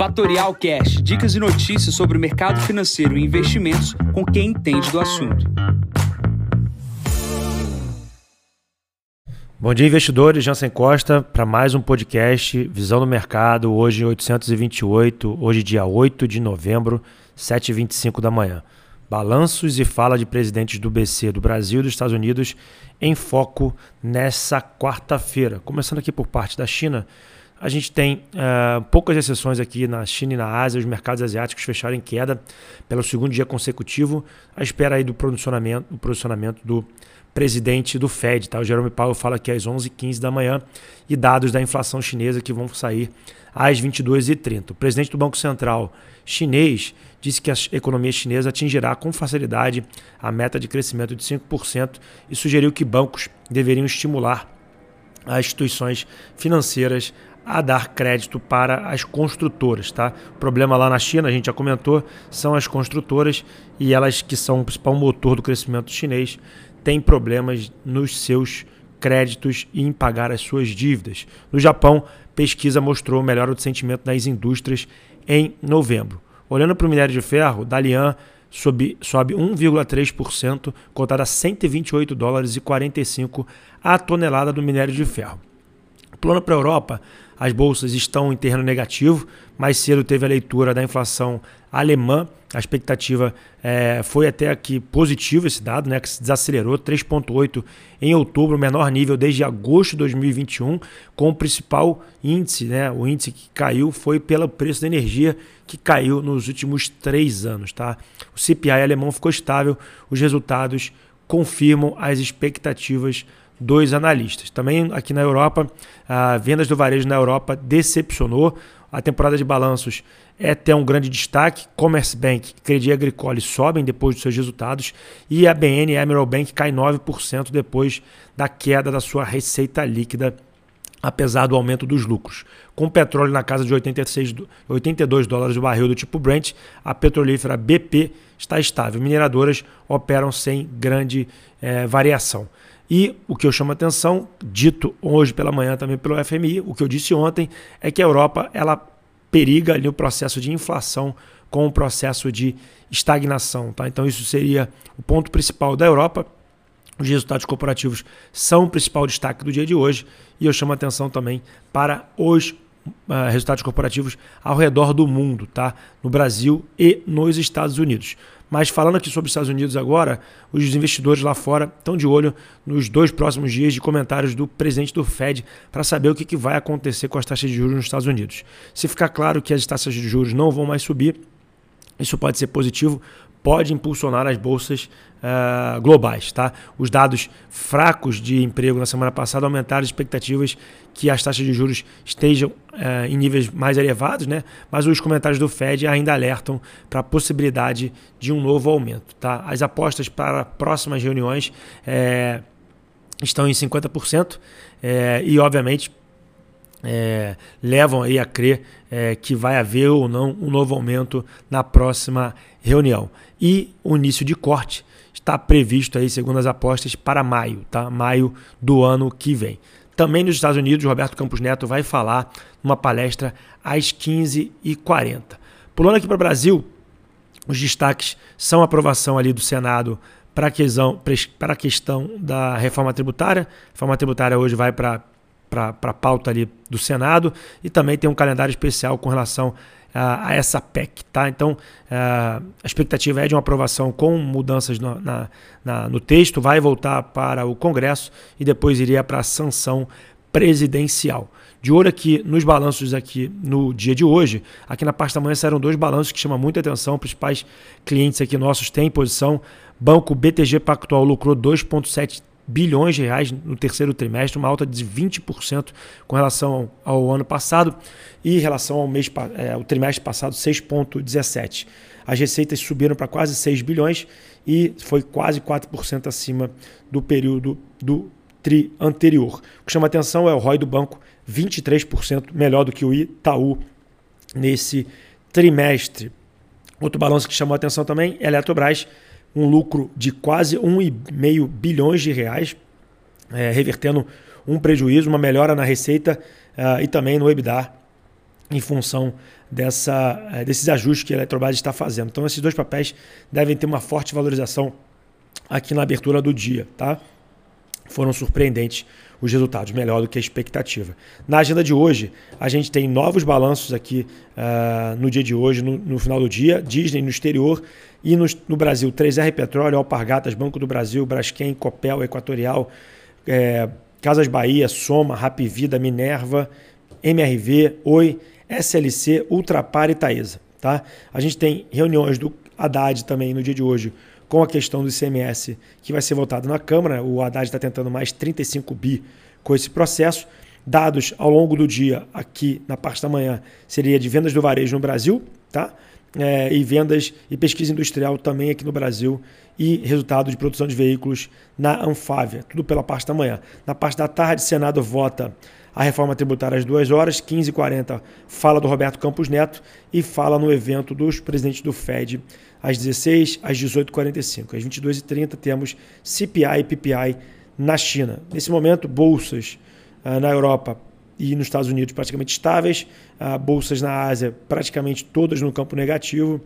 Fatorial Cash, dicas e notícias sobre o mercado financeiro e investimentos com quem entende do assunto. Bom dia, investidores. Jansen Costa para mais um podcast Visão do Mercado, hoje 828, hoje dia 8 de novembro, 7h25 da manhã. Balanços e fala de presidentes do BC do Brasil e dos Estados Unidos em foco nessa quarta-feira. Começando aqui por parte da China, a gente tem uh, poucas exceções aqui na China e na Ásia, os mercados asiáticos fecharam em queda pelo segundo dia consecutivo, à espera aí do posicionamento, do posicionamento do presidente do Fed. Tá? O Jerome Powell fala é às 11h15 da manhã e dados da inflação chinesa que vão sair às 22h30. O presidente do Banco Central chinês disse que a economia chinesa atingirá com facilidade a meta de crescimento de 5% e sugeriu que bancos deveriam estimular as instituições financeiras a dar crédito para as construtoras, tá? O problema lá na China, a gente já comentou, são as construtoras e elas que são o principal motor do crescimento chinês, têm problemas nos seus créditos e em pagar as suas dívidas. No Japão, pesquisa mostrou melhora do sentimento das indústrias em novembro. Olhando para o minério de ferro, Dalian sobe, sobe 1,3%, cotada a 128 dólares e 45 a tonelada do minério de ferro. Plano para a Europa, as bolsas estão em terreno negativo. Mais cedo teve a leitura da inflação alemã. A expectativa é, foi até aqui positivo esse dado, né, que se desacelerou 3,8 em outubro, menor nível desde agosto de 2021, com o principal índice, né, o índice que caiu foi pelo preço da energia, que caiu nos últimos três anos. Tá? O CPI alemão ficou estável, os resultados confirmam as expectativas dos analistas. Também aqui na Europa, a vendas do varejo na Europa decepcionou. A temporada de balanços é até um grande destaque. Commerce Bank Credit Agricole sobem depois dos seus resultados e a BN Emerald Bank cai 9% depois da queda da sua receita líquida, apesar do aumento dos lucros. Com o petróleo na casa de 86, 82 dólares o barril do tipo Brent, a petrolífera BP está estável. Mineradoras operam sem grande eh, variação. E o que eu chamo a atenção, dito hoje pela manhã também pelo FMI, o que eu disse ontem, é que a Europa ela periga ali o processo de inflação com o processo de estagnação. Tá? Então isso seria o ponto principal da Europa. Os resultados corporativos são o principal destaque do dia de hoje e eu chamo a atenção também para os uh, resultados corporativos ao redor do mundo, tá? no Brasil e nos Estados Unidos. Mas falando aqui sobre os Estados Unidos agora, os investidores lá fora estão de olho nos dois próximos dias de comentários do presidente do Fed para saber o que, que vai acontecer com as taxas de juros nos Estados Unidos. Se ficar claro que as taxas de juros não vão mais subir, isso pode ser positivo pode impulsionar as bolsas uh, globais. Tá? Os dados fracos de emprego na semana passada aumentaram as expectativas que as taxas de juros estejam uh, em níveis mais elevados, né? mas os comentários do Fed ainda alertam para a possibilidade de um novo aumento. Tá? As apostas para próximas reuniões é, estão em 50% é, e, obviamente, é, levam aí a crer é, que vai haver ou não um novo aumento na próxima reunião. E o início de corte está previsto aí, segundo as apostas, para maio, tá? Maio do ano que vem. Também nos Estados Unidos, Roberto Campos Neto vai falar numa palestra às 15h40. Pulando aqui para o Brasil, os destaques são a aprovação ali do Senado para a questão, para a questão da reforma tributária. A reforma tributária hoje vai para para a pauta ali do Senado e também tem um calendário especial com relação a, a essa PEC. Tá? Então, a, a expectativa é de uma aprovação com mudanças no, na, na, no texto, vai voltar para o Congresso e depois iria para a sanção presidencial. De olho aqui nos balanços aqui no dia de hoje, aqui na parte da manhã saíram dois balanços que chamam muita atenção, principais clientes aqui nossos têm posição. Banco BTG Pactual lucrou 2,7 bilhões de reais no terceiro trimestre, uma alta de 20% com relação ao, ano passado e em relação ao mês é, ao trimestre passado 6,17. As receitas subiram para quase 6 bilhões e foi quase 4% acima do período do tri anterior. O que chama atenção é o ROI do banco 23% melhor do que o Itaú nesse trimestre. Outro balanço que chamou atenção também é a Eletrobras, um lucro de quase 1,5 bilhões de reais, é, revertendo um prejuízo, uma melhora na receita uh, e também no EBITDA em função dessa, eh, desses ajustes que a Eletrobras está fazendo. Então, esses dois papéis devem ter uma forte valorização aqui na abertura do dia. Tá? Foram surpreendentes os resultados, melhor do que a expectativa. Na agenda de hoje, a gente tem novos balanços aqui uh, no dia de hoje, no, no, final do dia, Disney no exterior e no, no, Brasil, 3R Petróleo, Alpargatas, Banco do Brasil, Braskem, Copel, Equatorial, é, Casas Bahia, Soma, Rap Vida, Minerva, MRV, Oi, SLC, Ultrapar e Taesa. Tá? A gente tem reuniões do Haddad também no dia de hoje com a questão do ICMS que vai ser votado na Câmara. O Haddad está tentando mais 35 bi com esse processo. Dados ao longo do dia, aqui na parte da manhã, seria de vendas do varejo no Brasil, tá? É, e vendas e pesquisa industrial também aqui no Brasil e resultado de produção de veículos na Anfávia, tudo pela parte da manhã. Na parte da tarde, o Senado vota a reforma tributária às duas horas, 15h40 fala do Roberto Campos Neto e fala no evento dos presidentes do FED às 16 às 18h45. Às 22h30 temos CPI e PPI na China. Nesse momento, bolsas uh, na Europa e nos Estados Unidos praticamente estáveis, uh, bolsas na Ásia praticamente todas no campo negativo,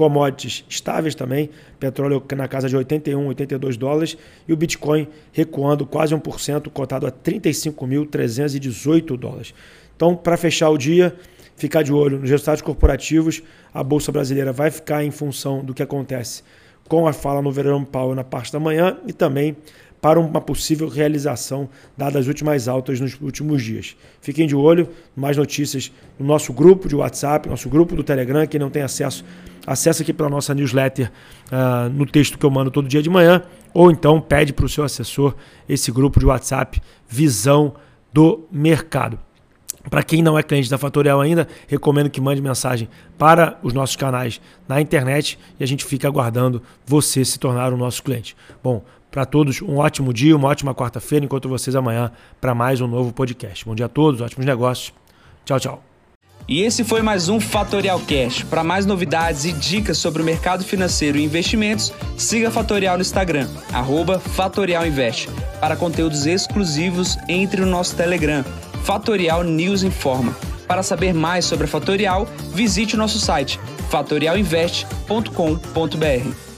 commodities estáveis também, petróleo na casa de 81, 82 dólares e o Bitcoin recuando quase 1%, cotado a 35.318 dólares. Então, para fechar o dia, ficar de olho nos resultados corporativos. A Bolsa Brasileira vai ficar em função do que acontece com a fala no Verão Powell na parte da manhã e também para uma possível realização dadas as últimas altas nos últimos dias. Fiquem de olho, mais notícias no nosso grupo de WhatsApp, nosso grupo do Telegram, quem não tem acesso, acessa aqui pela nossa newsletter uh, no texto que eu mando todo dia de manhã, ou então pede para o seu assessor esse grupo de WhatsApp Visão do Mercado. Para quem não é cliente da Fatorial ainda, recomendo que mande mensagem para os nossos canais na internet e a gente fica aguardando você se tornar o nosso cliente. Bom, para todos, um ótimo dia, uma ótima quarta-feira, enquanto vocês amanhã para mais um novo podcast. Bom dia a todos, ótimos negócios. Tchau, tchau. E esse foi mais um Fatorial Cash. Para mais novidades e dicas sobre o mercado financeiro e investimentos, siga Fatorial no Instagram, @fatorialinvest. Para conteúdos exclusivos, entre no nosso Telegram Fatorial News Informa. Para saber mais sobre a Fatorial, visite o nosso site fatorialinvest.com.br.